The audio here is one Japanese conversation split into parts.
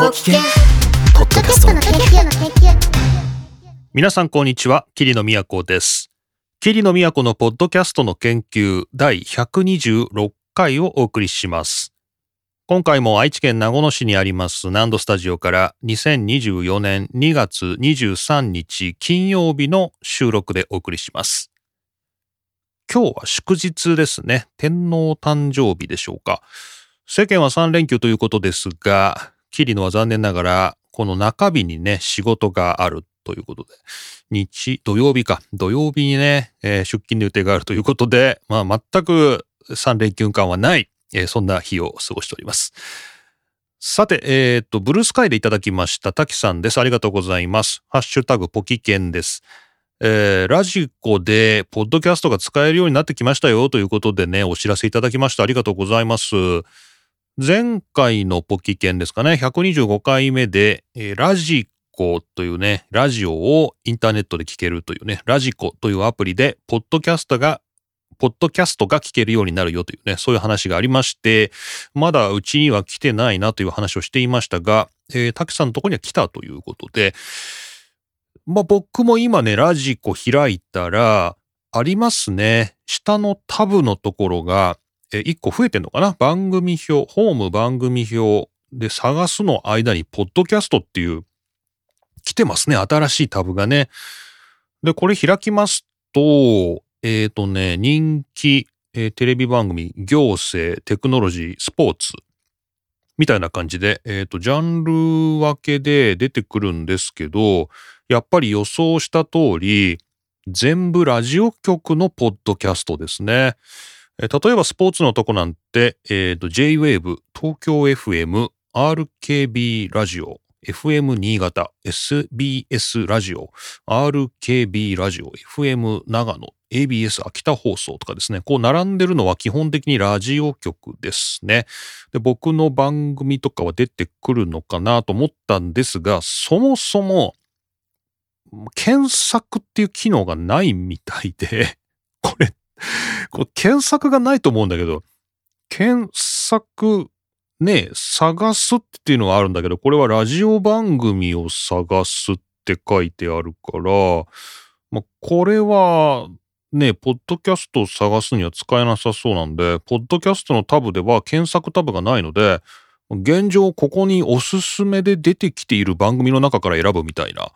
ポキケンポッドキャストの研究の研究皆さんこんにちは、桐野都です。桐野都のポッドキャストの研究第126回をお送りします。今回も愛知県名古屋市にあります南度スタジオから2024年2月23日金曜日の収録でお送りします。今日は祝日ですね。天皇誕生日でしょうか。世間は3連休ということですが、桐野は残念ながらこの中日にね、仕事があるということで、日、土曜日か、土曜日にね、えー出勤の予定があるということで、まあ全く3連休感はない、えーそんな日を過ごしております。さて、えーっと、ブルースカイでいただきました、滝さんです。ありがとうございます。ハッシュタグポキケンです。えーラジコで、ポッドキャストが使えるようになってきましたよということでね、お知らせいただきました。ありがとうございます。前回のポキケンですかね、125回目で、えーラジコというね、ラジオをインターネットで聞けるというね、ラジコというアプリで、ポッドキャストが、ポッドキャストが聞けるようになるよというね、そういう話がありまして、まだうちには来てないなという話をしていましたが、えー、滝さんのとこには来たということで、まあ僕も今ね、ラジコ開いたら、ありますね。下のタブのところが、えー、1個増えてんのかな？番組表、ホーム番組表で探すの間に、ポッドキャストっていう、来てますね。新しいタブがね。で、これ開きますと、えっ、とね、人気、えーテレビ番組、行政、テクノロジー、スポーツ、みたいな感じで、えっ、と、ジャンル分けで出てくるんですけど、やっぱり予想した通り、全部ラジオ局のポッドキャストですね。例えばスポーツのとこなんて、えっ、と、J-Wave、東京 FM、RKB ラジオ、FM 新潟、SBS ラジオ、RKB ラジオ、FM 長野、ABS 秋田放送とかですね、こう並んでるのは基本的にラジオ局ですね。で、僕の番組とかは出てくるのかなと思ったんですが、そもそも、検索っていう機能がないみたいで、これ、これ検索がないと思うんだけど、検索ね、探すっていうのはあるんだけど、これはラジオ番組を探すって書いてあるから、まあ、これはね、ポッドキャストを探すには使えなさそうなんで、ポッドキャストのタブでは検索タブがないので、現状ここにおすすめで出てきている番組の中から選ぶみたいな、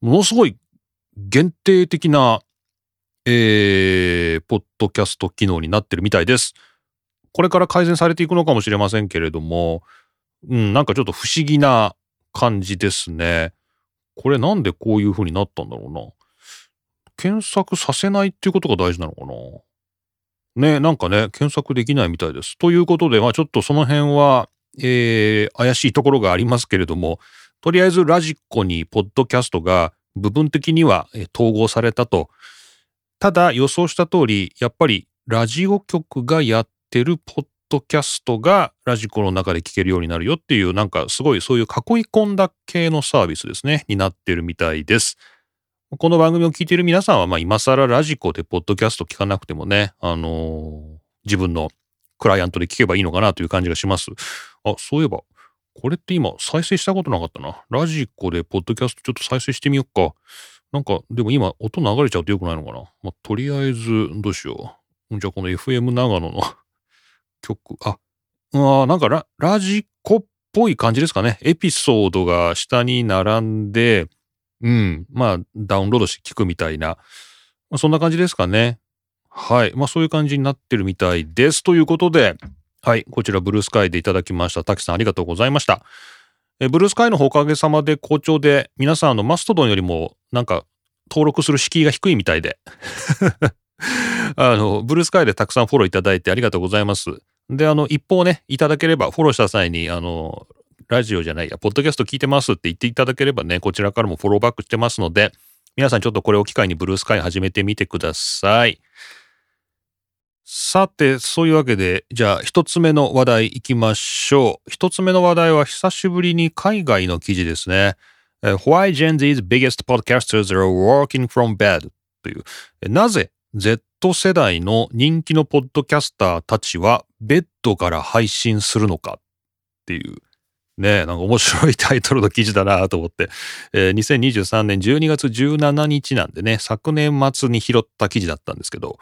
ものすごい限定的な、えー、ポッドキャスト機能になってるみたいです。これから改善されていくのかもしれませんけれども、うん、なんかちょっと不思議な感じですね。これなんでこういう風になったんだろうな。検索させないっていうことが大事なのかな。ね、なんかね、検索できないみたいです。ということで、まあちょっとその辺は、えー、怪しいところがありますけれども、とりあえずラジコにポッドキャストが部分的には統合されたと。ただ予想した通り、やっぱりラジオ局がやってるポッドキャストがラジコの中で聞けるようになるよっていう、なんかすごいそういう囲い込んだ系のサービスですね、になってるみたいです。この番組を聞いている皆さんは、まあ今更ラジコでポッドキャスト聞かなくてもね、あのー自分のクライアントで聞けばいいのかなという感じがします。あ、そういえば、これって今再生したことなかったな。ラジコでポッドキャストちょっと再生してみよっか。なんか、でも今音流れちゃうとよくないのかな？まあ、とりあえず、どうしよう。じゃあこの FM 長野の 曲、あ、うわーなんかララジコっぽい感じですかね。エピソードが下に並んで、うん、まあ、ダウンロードして聞くみたいな、まあ、そんな感じですかね。はい。まあ、そういう感じになってるみたいです。ということで、はい。こちら、ブルースカイでいただきました。滝さん、ありがとうございました。えブルースカイのおかげさまで好調で、皆さん、の、マストドンよりも、なんか、登録する敷居が低いみたいで。あの、ブルースカイでたくさんフォローいただいてありがとうございます。で、あの、一報ね、いただければ、フォローした際に、あの、ラジオじゃないや、ポッドキャスト聞いてますって言っていただければね、こちらからもフォローバックしてますので、皆さんちょっとこれを機会にブルースカイ始めてみてください。さて、そういうわけで、じゃあ一つ目の話題行きましょう。一つ目の話題は久しぶりに海外の記事ですね。Why Gen Z's biggest podcasters are working from bed? という、なぜ Z 世代の人気のポッドキャスターたちはベッドから配信するのかっていう。ねなんか面白いタイトルの記事だなと思って、えー、2023年12月17日なんでね、昨年末に拾った記事だったんですけど、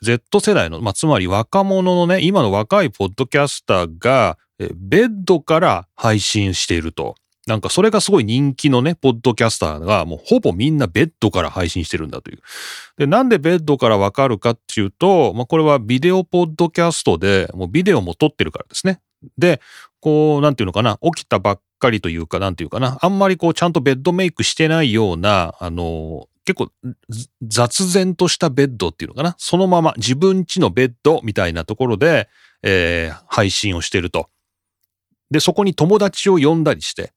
Z 世代の、まあ、つまり若者のね、今の若いポッドキャスターが、ベッドから配信していると。なんかそれがすごい人気のね、ポッドキャスターがもうほぼみんなベッドから配信してるんだという。で、なんでベッドからわかるかっていうと、まあこれはビデオポッドキャストで、もうビデオも撮ってるからですね。で、こう、なんていうのかな、起きたばっかりというか、なんていうかな、あんまりこうちゃんとベッドメイクしてないような、あの、結構雑然としたベッドっていうのかな、そのまま自分家のベッドみたいなところで、えー、配信をしてると。で、そこに友達を呼んだりして、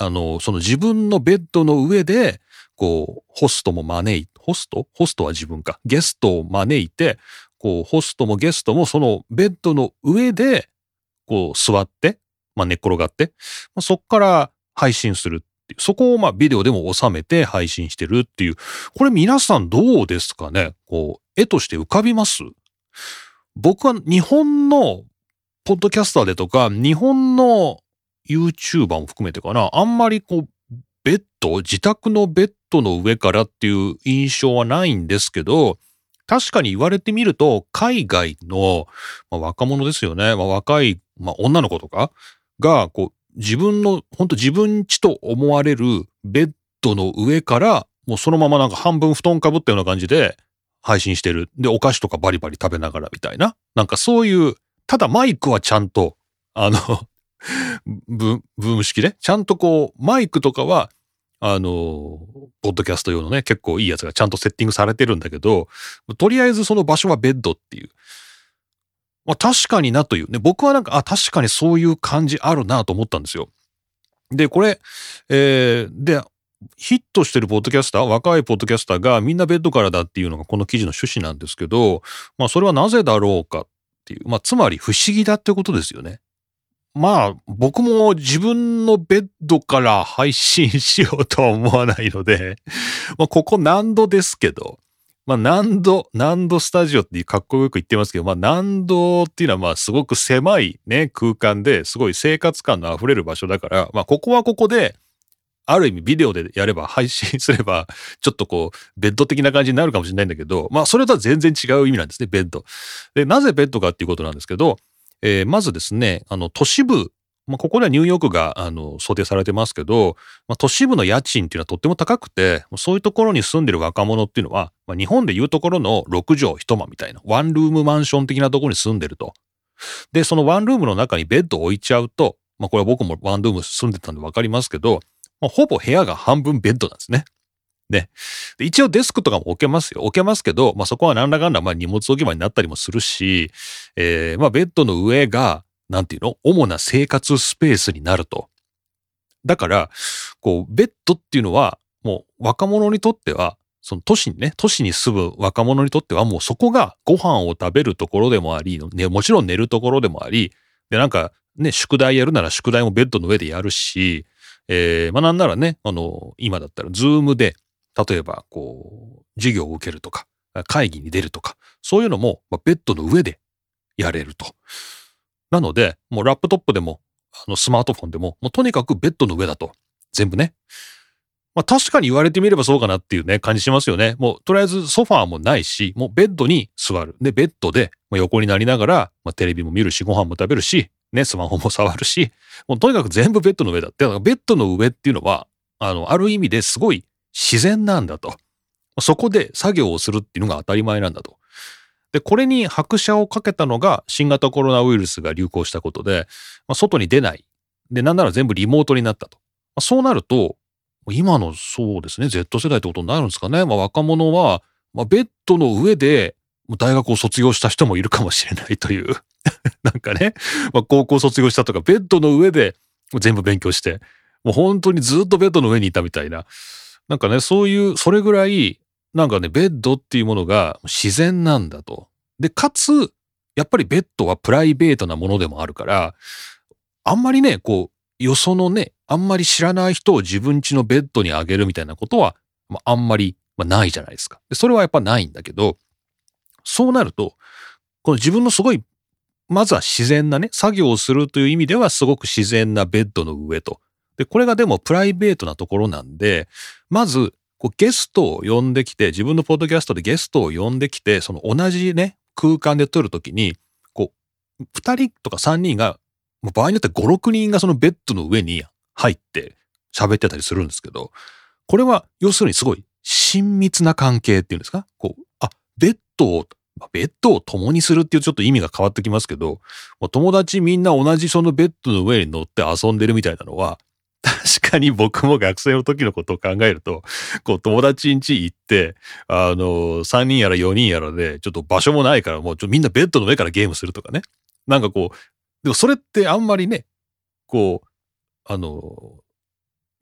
あの、その自分のベッドの上で、こう、ホストも招い、ホスト？ホストは自分か。ゲストを招いて、こう、ホストもゲストもそのベッドの上で、こう、座って、まあ、寝っ転がって、まあ、そっから配信するっていう。そこをまあビデオでも収めて配信してるっていう。これ皆さんどうですかね？こう、絵として浮かびます？僕は日本のポッドキャスターでとか、日本の YouTuber も含めてかな、あんまりこう、ベッド、自宅のベッドの上からっていう印象はないんですけど、確かに言われてみると、海外の、まあ、若者ですよね。まあ、若い、まあ、女の子とかが、こう、自分の、本当自分ちと思われるベッドの上から、もうそのままなんか半分布団かぶったような感じで配信してる。で、お菓子とかバリバリ食べながらみたいな。なんかそういうただマイクはちゃんと、あのブ、ーム式で、ちゃんとこう、マイクとかは、あの、ポッドキャスト用のね、結構いいやつがちゃんとセッティングされてるんだけど、とりあえずその場所はベッドっていう。まあ確かになというね、僕はなんか、あ、確かにそういう感じあるなと思ったんですよ。で、これ、えー、で、ヒットしてるポッドキャスター、若いポッドキャスターがみんなベッドからだっていうのがこの記事の趣旨なんですけど、まあそれはなぜだろうかっていう。まあ、つまり不思議だってことですよね。まあ、僕も自分のベッドから配信しようとは思わないので、まあ、ここ何度ですけど、まあ、何度、何度スタジオってかっこよく言ってますけど、まあ、何度っていうのは、まあ、すごく狭いね、空間ですごい生活感の溢れる場所だから、まあ、ここはここで、ある意味ビデオでやれば配信すれば、ちょっとこう、ベッド的な感じになるかもしれないんだけど、まあそれとは全然違う意味なんですね、ベッド。で、なぜベッドかっていうことなんですけど、えー、まずですね、あの、都市部、まあここではニューヨークが、あの、想定されてますけど、まあ都市部の家賃っていうのはとっても高くて、そういうところに住んでる若者っていうのは、まあ日本でいうところの6畳一間みたいな、ワンルームマンション的なところに住んでると。で、そのワンルームの中にベッドを置いちゃうと、まあこれは僕もワンルーム住んでたんでわかりますけど、まあ、ほぼ部屋が半分ベッドなんですね。ね。一応デスクとかも置けますよ。置けますけど、まあそこはなんだかんだまあ荷物置き場になったりもするし、えー、まあベッドの上が、なんていうの主な生活スペースになると。だから、こう、ベッドっていうのは、もう若者にとっては、その都市にね、都市に住む若者にとってはもうそこがご飯を食べるところでもあり、ね、もちろん寝るところでもあり、で、なんかね、宿題やるなら宿題もベッドの上でやるし、えー、まあなんならね、あの、今だったら Zoomで、例えば、こう、授業を受けるとか、会議に出るとか、そういうのも、ま、ベッドの上でやれると。なので、もうラップトップでも、あの、スマートフォンでも、もうとにかくベッドの上だと。全部ね。まあ確かに言われてみればそうかなっていうね、感じしますよね。もうとりあえずソファーもないし、もうベッドに座る。で、ベッドで横になりながら、まあ、テレビも見るし、ご飯も食べるし、ね、スマホも触るし、もうとにかく全部ベッドの上だって。ベッドの上っていうのは、あの、ある意味ですごい自然なんだと。そこで作業をするっていうのが当たり前なんだと。で、これに拍車をかけたのが新型コロナウイルスが流行したことで、まあ、外に出ない。で、なんなら全部リモートになったと。まあ、そうなると、今のそうですね、Z 世代ってことになるんですかね。まあ、若者は、まあ、ベッドの上で大学を卒業した人もいるかもしれないという なんかね、まあ、高校卒業したとか、ベッドの上で全部勉強して、もう本当にずっとベッドの上にいたみたいな。なんかね、そういう、それぐらい、なんかね、ベッドっていうものが自然なんだと。で、かつ、やっぱりベッドはプライベートなものでもあるから、あんまりね、こう、よそのね、あんまり知らない人を自分家のベッドにあげるみたいなことは、まあ、あんまり、まあ、ないじゃないですか。でそれはやっぱないんだけど、そうなると、この自分のすごいまずは自然なね、作業をするという意味ではすごく自然なベッドの上と。で、これがでもプライベートなところなんで、まず、こうゲストを呼んできて、自分のポッドキャストでゲストを呼んできて、その同じね、空間で撮るときに、こう、二人とか三人が、場合によって5、6人がそのベッドの上に入って喋ってたりするんですけど、これは要するにすごい親密な関係っていうんですか？こう、あ、ベッドを、ベッドを共にするっていうちょっと意味が変わってきますけど、友達みんな同じそのベッドの上に乗って遊んでるみたいなのは、確かに僕も学生の時のことを考えると、こう友達ん家行って、あの、3人やら4人やらで、ちょっと場所もないからもうちょみんなベッドの上からゲームするとかね。なんかこう、でもそれってあんまりね、こう、あの、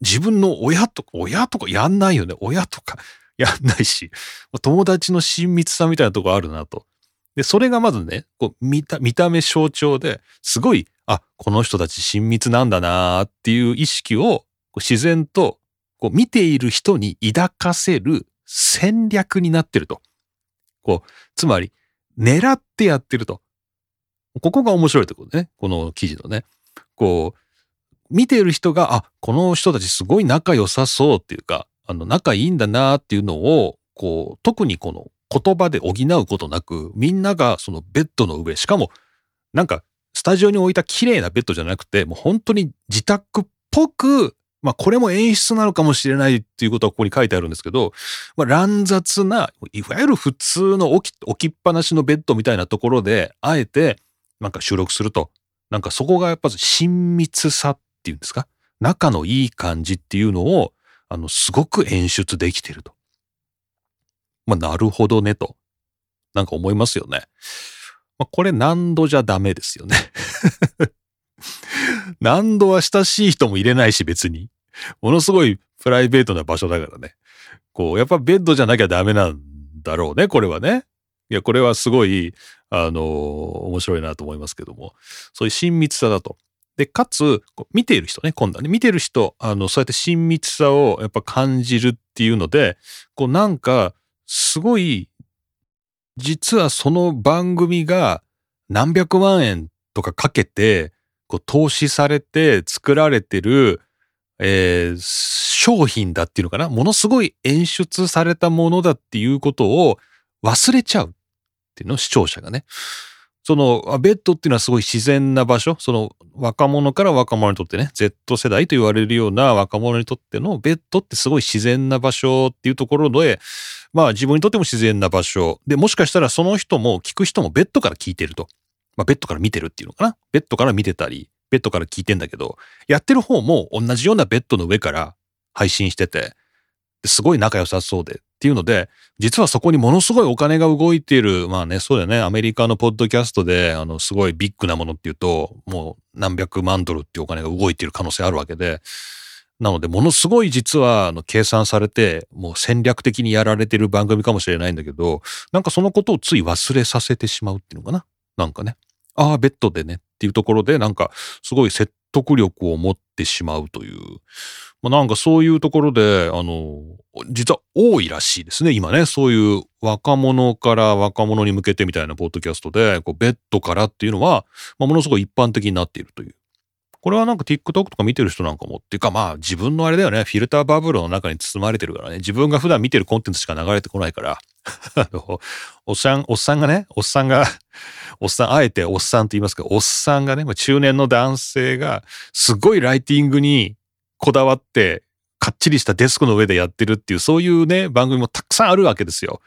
自分の親とか、親とかやんないよね。親とか やんないし、友達の親密さみたいなとこあるなと。で、それがまずね、こう見た、見た目象徴ですごいあ、この人たち親密なんだなっていう意識を自然とこう見ている人に抱かせる戦略になってると。こう、つまり、狙ってやってると。ここが面白いところね。この記事のね。こう、見ている人が、あ、この人たちすごい仲良さそうっていうか、あの、仲いいんだなっていうのを、こう、特にこの言葉で補うことなく、みんながそのベッドの上、しかも、なんかスタジオに置いた綺麗なベッドじゃなくて、もう本当に自宅っぽく、まあこれも演出なのかもしれないっていうことはここに書いてあるんですけど、まあ乱雑な、いわゆる普通の置き置きっぱなしのベッドみたいなところで、あえてなんか収録すると。なんかそこがやっぱ親密さっていうんですか？仲のいい感じっていうのを、あの、すごく演出できてると。まあ、なるほどねと。なんか思いますよね。まあ、これ何度じゃダメですよね 何度は親しい人も入れないし別に。ものすごいプライベートな場所だからね。こう、やっぱベッドじゃなきゃダメなんだろうね、これはね。いや、これはすごい、あのー、面白いなと思いますけども。そういう親密さだと。で、かつ、見ている人ね、今度はね、見ている人、あの、そうやって親密さをやっぱ感じるっていうので、こうなんか、すごい実はその番組が何百万円とかかけて、こう投資されて作られてる、えー、商品だっていうのかな？ものすごい演出されたものだっていうことを忘れちゃうっていうの視聴者がね。そのベッドっていうのはすごい自然な場所、その若者から若者にとってね、Z 世代と言われるような若者にとってのベッドってすごい自然な場所っていうところで、まあ自分にとっても自然な場所。で、もしかしたらその人も聞く人もベッドから聞いてると。まあベッドから見てるっていうのかな。ベッドから見てたり、ベッドから聞いてんだけど、やってる方も同じようなベッドの上から配信してて、すごい仲良さそうでっていうので、実はそこにものすごいお金が動いている、まあね、そうだよね、アメリカのポッドキャストで、あの、すごいビッグなものっていうと、もう何百万ドルっていうお金が動いている可能性あるわけで、なので、ものすごい実は、あの、計算されて、もう戦略的にやられてる番組かもしれないんだけど、なんかそのことをつい忘れさせてしまうっていうのかな？なんかね。ああ、ベッドでねっていうところで、なんか、すごい説得力を持ってしまうという。まあ、なんかそういうところで、あの、実は多いらしいですね。今ね、そういう若者から若者に向けてみたいなポッドキャストで、こうベッドからっていうのは、まあ、ものすごい一般的になっているという。これはなんか TikTok とか見てる人なんかもっていうかまあ自分のあれだよね、フィルターバブルの中に包まれてるからね、自分が普段見てるコンテンツしか流れてこないから、おっさん、おっさんがね、おっさんが、おっさん、あえておっさんと言いますけど、おっさんがね、中年の男性がすごいライティングにこだわって、かっちりしたデスクの上でやってるっていう、そういうね、番組もたくさんあるわけですよ。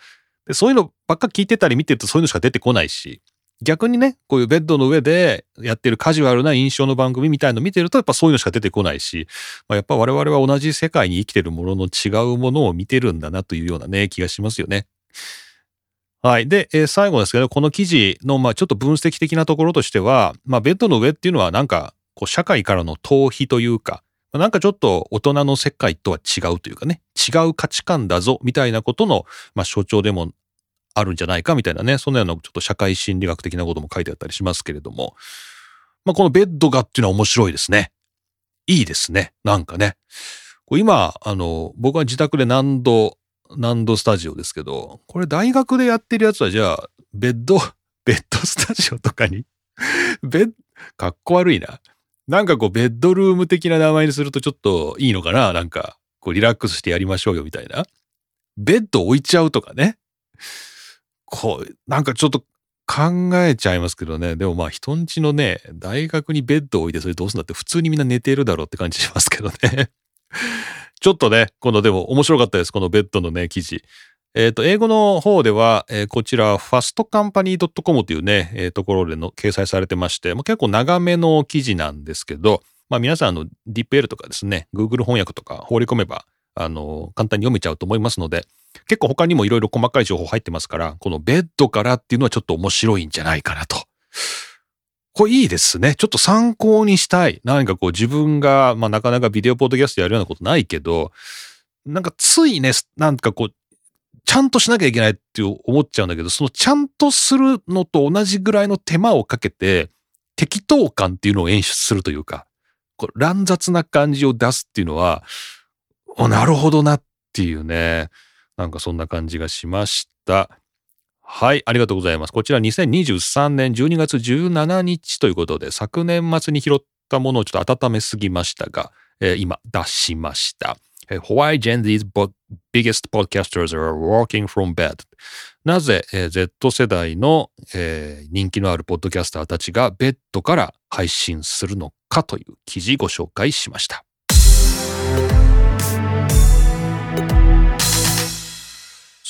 でそういうのばっか聞いてたり見てるとそういうのしか出てこないし、逆にね、こういうベッドの上でやってるカジュアルな印象の番組みたいの見てると、やっぱそういうのしか出てこないし、まあ、やっぱ我々は同じ世界に生きてるものの違うものを見てるんだなというようなね、気がしますよね。はい。で、えー、最後ですけど、この記事の、まあちょっと分析的なところとしては、まあベッドの上っていうのはなんか、こう社会からの逃避というか、なんかちょっと大人の世界とは違うというかね、違う価値観だぞみたいなことの、まあ、象徴でもあるんじゃないかみたいなね、そんなようなちょっと社会心理学的なことも書いてあったりしますけれども、まあ、このベッドがっていうのは面白いですね。いいですね。なんかね。こ今、あの、僕は自宅で何度、何度スタジオですけど、これ大学でやってるやつはじゃあ、ベッド、ベッドスタジオとかに ベッ、かっこ悪いな。なんかこう、ベッドルーム的な名前にするとちょっといいのかななんか、こう、リラックスしてやりましょうよみたいな。ベッド置いちゃうとかね。こう、なんかちょっと考えちゃいますけどね。でもまあ人んちのね、大学にベッドを置いてそれどうすんだって普通にみんな寝てるだろうって感じしますけどね。ちょっとね、今度でも面白かったです。このベッドのね、記事。えっ、ー、と、英語の方では、えー、こちら、fastcompany.com というね、えー、ところでの掲載されてまして、まあ、結構長めの記事なんですけど、まあ皆さんの DeepL とかですね、Google 翻訳とか放り込めば、あの、簡単に読めちゃうと思いますので、結構他にもいろいろ細かい情報入ってますから、このベッドからっていうのはちょっと面白いんじゃないかなと。これいいですね。ちょっと参考にしたい。何かこう自分が、まあなかなかビデオポッドキャストやるようなことないけど、なんかついね、なんかこう、ちゃんとしなきゃいけないって思っちゃうんだけど、そのちゃんとするのと同じぐらいの手間をかけて、適当感っていうのを演出するというか、こう乱雑な感じを出すっていうのは、お、なるほどなっていうね。なんかそんな感じがしました。はい、ありがとうございます。こちら2023年12月17日ということで、昨年末に拾ったものをちょっと温めすぎましたが、えー、今出しました。Why Gen Z's biggest podcasters are working from bed? なぜ、えー、Z 世代の、えー、人気のあるポッドキャスターたちがベッドから配信するのかという記事ご紹介しました。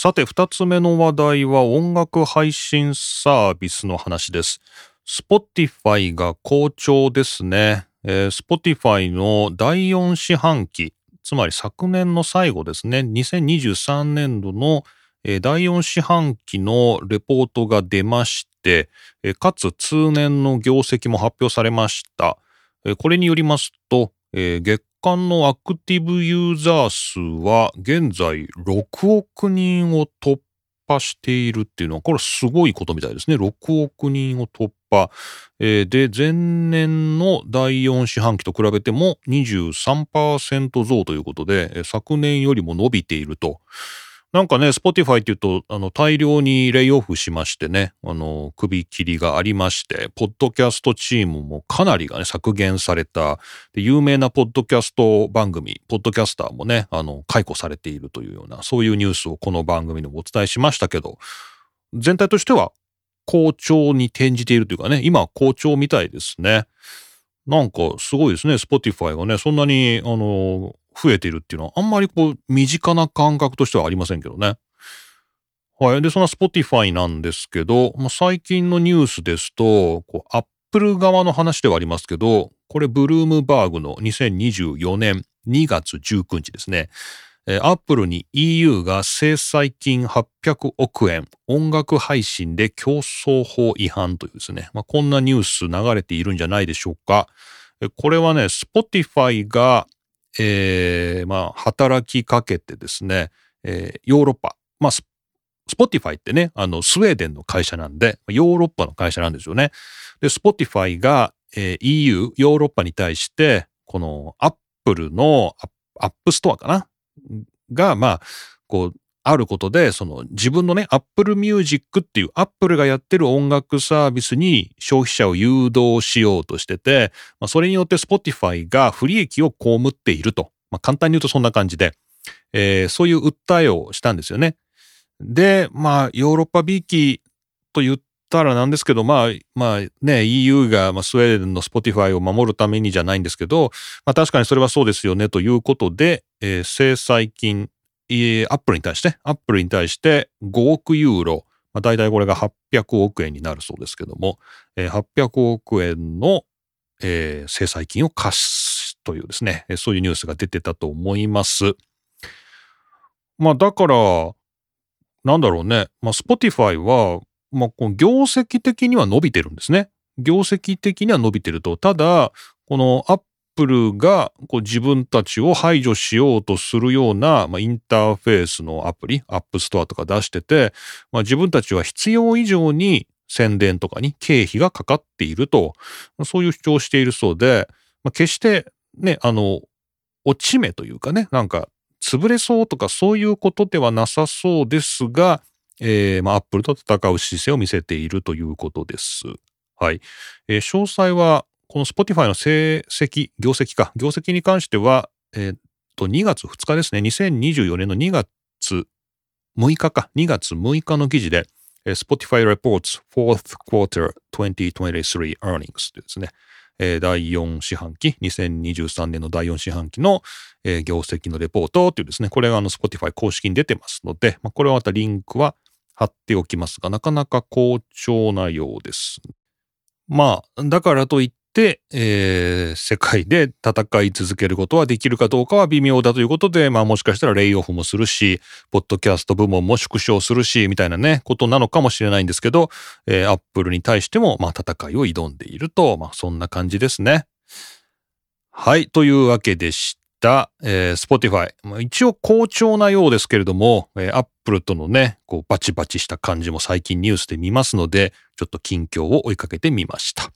さて、二つ目の話題は音楽配信サービスの話です。Spotify が好調ですね。えー、Spotify の第4四半期、つまり昨年の最後ですね、2023年度の、えー、第4四半期のレポートが出まして、えー、かつ通年の業績も発表されました。これによりますと、えー、月間のアクティブユーザー数は現在6億人を突破しているっていうのは、これすごいことみたいですね。6億人を突破。えー、で、前年の第4四半期と比べても23%増ということで、昨年よりも伸びていると。なんかね、Spotify っていうと、あの、大量にレイオフしましてね、あの、首切りがありまして、ポッドキャストチームもかなりがね、削減された、で有名なポッドキャスト番組、ポッドキャスターもね、あの、解雇されているというような、そういうニュースをこの番組でもお伝えしましたけど、全体としては好調に転じているというかね、今好調みたいですね。なんかすごいですね、Spotify がね、そんなに、あの、増えているっていうのはあんまりこう身近な感覚としてはありませんけどね。はい。で、その Spotify なんですけど、まあ、最近のニュースですと、こう、Apple 側の話ではありますけど、これブルームバーグの2024年2月19日ですね。えー、Apple に EU が制裁金800億円、音楽配信で競争法違反というですね、まあ、こんなニュース流れているんじゃないでしょうか。これはね、Spotify がえー、まあ、働きかけてですね、えー、ヨーロッパ、まあ、 Spotifyってね、あの、スウェーデンの会社なんで、ヨーロッパの会社なんですよね。で、 Spotifyが、えー、EU、ヨーロッパに対して、このアップルのアップストアかな？が、まあ、こう、あることで、その自分のね、Apple Music っていう Apple がやってる音楽サービスに消費者を誘導しようとしてて、まあ、それによって Spotify が不利益を被っていると。まあ、簡単に言うとそんな感じで、えー、そういう訴えをしたんですよね。で、まあ、ヨーロッパびいきと言ったらなんですけど、まあ、まあね、EU が、まあ、スウェーデンの Spotify を守るためにじゃないんですけど、まあ確かにそれはそうですよねということで、えー、制裁金アップルに対して、アップルに対して5億ユーロ、まあ、大体これが800億円になるそうですけども、え、800億円の、えー、制裁金を課すというですね、そういうニュースが出てたと思います。まあだから、なんだろうね、まあ Spotify は、まあこの業績的には伸びてるんですね。業績的には伸びてると。ただ、このアップルがこう自分たちを排除しようとするような、まあ、インターフェースのアプリ、アップストアとか出してて、まあ、自分たちは必要以上に宣伝とかに経費がかかっていると、そういう主張をしているそうで、まあ、決してね、あの、落ち目というかね、なんか潰れそうとかそういうことではなさそうですが、えー、まあ、アップルと戦う姿勢を見せているということです。はい。えー詳細は、この Spotify の成績、業績か、業績に関しては、えーっと、2月2日ですね。2024年の2月6日か、2月6日の記事で、えー Spotify Reports Fourth Quarter 2023 Earnings というですね、えー第4四半期、2023年の第4四半期の、えー業績のレポートっていうですね、これがあの Spotify 公式に出てますので、まあ、これはまたリンクは貼っておきますが、なかなか好調なようです。まあ、だからといって、えー世界で戦い続けることはできるかどうかは微妙だということで、まあもしかしたらレイオフもするし、ポッドキャスト部門も縮小するし、みたいなね、ことなのかもしれないんですけど、えー、アップルに対しても、まあ戦いを挑んでいると、まあそんな感じですね。はい、というわけでした。えー、Spotify。一応好調なようですけれども、えー、Apple とのね、こうバチバチした感じも最近ニュースで見ますので、ちょっと近況を追いかけてみました。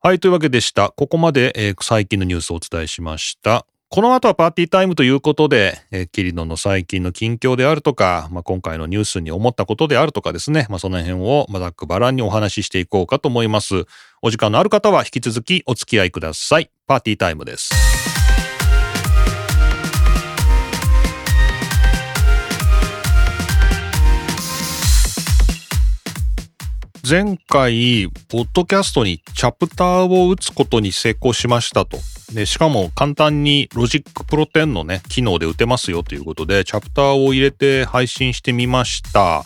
はい、というわけでした。ここまで、えー最近のニュースをお伝えしました。この後はパーティータイムということで、えーキリノの最近の近況であるとか、まあ、今回のニュースに思ったことであるとかですね、まあ、その辺をまあざっくばらんにお話ししていこうかと思います。お時間のある方は引き続きお付き合いください。パーティータイムです。前回、ポッドキャストにチャプターを打つことに成功しましたと。で、しかも簡単に Logic Pro 10のね、機能で打てますよということで、チャプターを入れて配信してみました。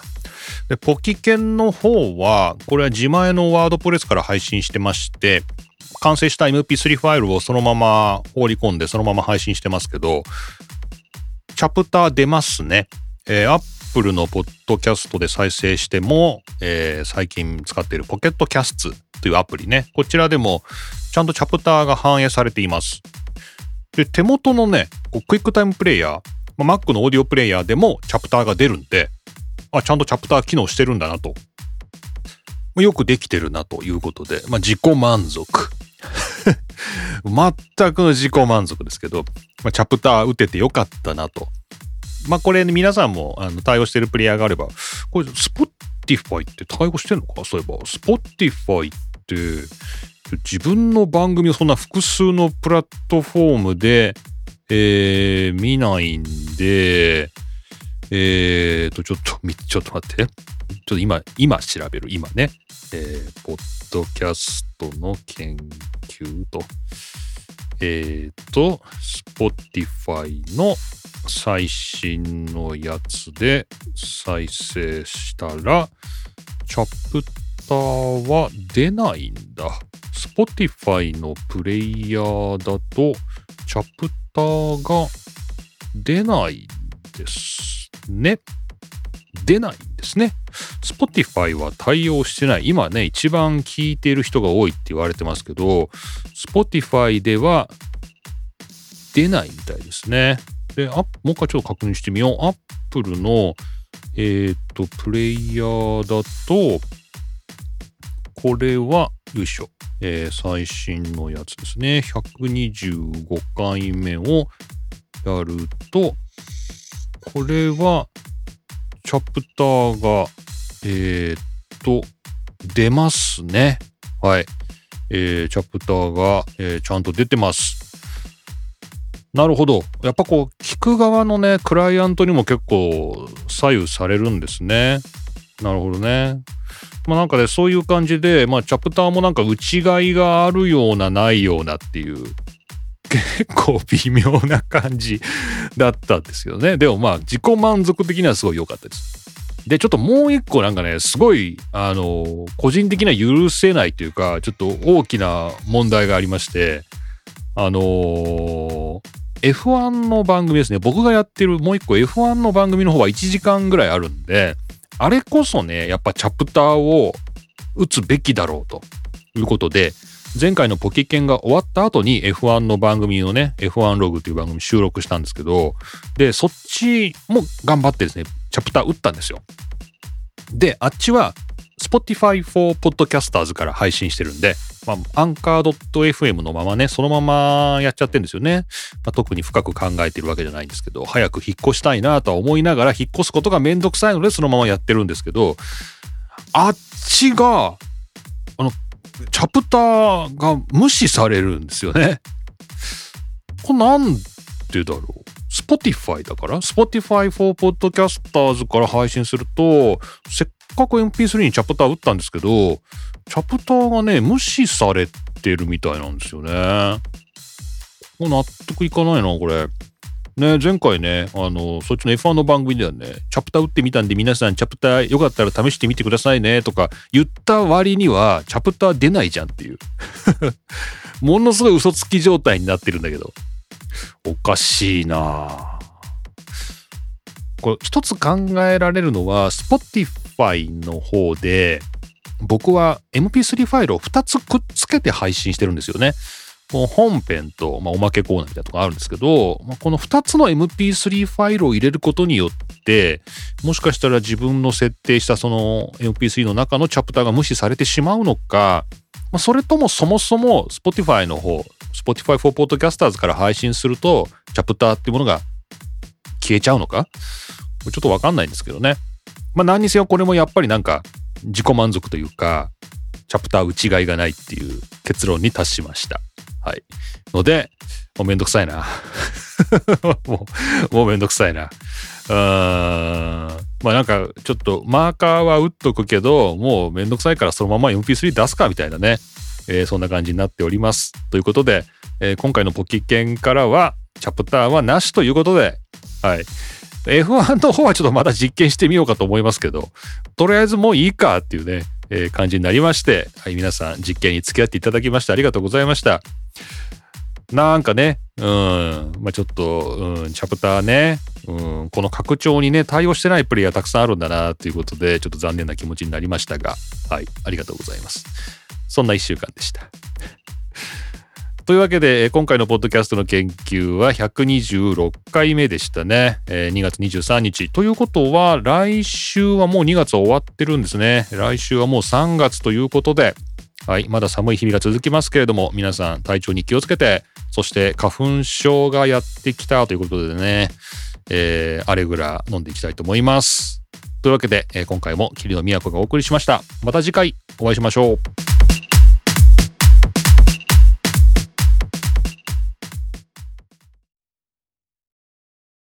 で、ポキケンの方は、これは自前の WordPress から配信してまして、完成した MP3 ファイルをそのまま放り込んで、そのまま配信してますけど、チャプター出ますね。えー、Apple のポッドキャストで再生しても、えー最近使っているポケットキャストというアプリね。こちらでもちゃんとチャプターが反映されています。で、手元のね、こうクイックタイムプレイヤー、まあ Mac のオーディオプレイヤーでもチャプターが出るんで、あ、ちゃんとチャプター機能してるんだなと。まあよくできてるなということで、まあ自己満足。全くの自己満足ですけど、まあ、チャプター打ててよかったなと。まあこれ、ね、皆さんもあの対応してるプレイヤーがあれば、これ Spotify って対応してんのか？そういえば Spotify って自分の番組をそんな複数のプラットフォームで、えー見ないんで、えーと、ちょっと、ちょっと待って。ちょっと今、今調べる、今ね。えー、ポッドキャストの研究と、えーと、Spotify の最新のやつで再生したら、チャプターは出ないんだ。Spotify のプレイヤーだと、チャプターが出ないんですね。出ないんですね。Spotify は対応してない。今ね、一番聞いている人が多いって言われてますけど、Spotify では出ないみたいですね。で、あもう一回ちょっと確認してみよう。Apple の、えっ、と、プレイヤーだと、これは、よいしょ。えー最新のやつですね。125回目をやると、これは、チャプターが、えーっと、出ますね。はい。えーチャプターが、えーちゃんと出てます。なるほど。やっぱこう、聞く側のね、クライアントにも結構左右されるんですね。なるほどね。まあなんかね、そういう感じで、まあチャプターもなんか内外があるようなないようなっていう、結構微妙な感じだったんですよね。でもまあ自己満足的にはすごい良かったです。で、ちょっともう一個なんかね、すごい、あの、個人的には許せないというか、ちょっと大きな問題がありまして、あの F1 の番組ですね。僕がやってるもう一個 F1 の番組の方は1時間ぐらいあるんで、あれこそね、やっぱチャプターを打つべきだろうということで、前回のポキケンが終わった後に F1 の番組のね、F1 ログという番組収録したんですけど、で、そっちも頑張ってですね、チャプター打ったんですよ。で、あっちは Spotify for Podcasters から配信してるんで、まあ、アンカー .fm のままね、そのままやっちゃってるんですよね。まあ、特に深く考えてるわけじゃないんですけど、早く引っ越したいなとは思いながら、引っ越すことがめんどくさいので、そのままやってるんですけど、あっちが、チャプターが無視されるんですよね。これなんでだろう ?Spotify だから ?Spotify for Podcasters から配信すると、せっかく MP3 にチャプター打ったんですけど、チャプターがね、無視されてるみたいなんですよね。もう納得いかないな、これ。ね、前回ね、あの、そっちの F1 の番組ではね、チャプター打ってみたんで皆さんチャプターよかったら試してみてくださいねとか言った割にはチャプター出ないじゃんっていう。ものすごい嘘つき状態になってるんだけど。おかしいなこれ一つ考えられるのは Spotify の方で僕は MP3 ファイルを2つくっつけて配信してるんですよね。本編と、まあ、おまけコーナーみたいなとこあるんですけど、まあ、この2つの MP3 ファイルを入れることによってもしかしたら自分の設定したその MP3 の中のチャプターが無視されてしまうのか、まあ、それともそもそも Spotify の方 Spotify for Podcasters から配信するとチャプターっていうものが消えちゃうのか？ちょっとわかんないんですけどね。まあ何にせよこれもやっぱりなんか自己満足というかチャプター内外がないっていう結論に達しました。はい。ので、もうめんどくさいな。もう、もうめんどくさいな。うーん。まあなんか、ちょっとマーカーは打っとくけど、もうめんどくさいからそのまま MP3 出すかみたいなね。えー、そんな感じになっております。ということで、えー、今回のポキケンからは、チャプターはなしということで、はい。F1 の方はちょっとまた実験してみようかと思いますけど、とりあえずもういいかっていうね、えー、感じになりまして、はい、皆さん実験に付き合っていただきましてありがとうございました。なんかね、うん、まあちょっと、うん、チャプターね、うん、この拡張にね、対応してないプレイヤーたくさんあるんだなということで、ちょっと残念な気持ちになりましたが、はい、ありがとうございます。そんな一週間でした。というわけで、今回のポッドキャストの研究は126回目でしたね。2月23日。ということは、来週はもう2月終わってるんですね。来週はもう3月ということで、はい、まだ寒い日々が続きますけれども、皆さん体調に気をつけて、そして花粉症がやってきたということでね、えー、アレグラ飲んでいきたいと思います。というわけでえ、今回も霧の都がお送りしました。また次回お会いしましょう。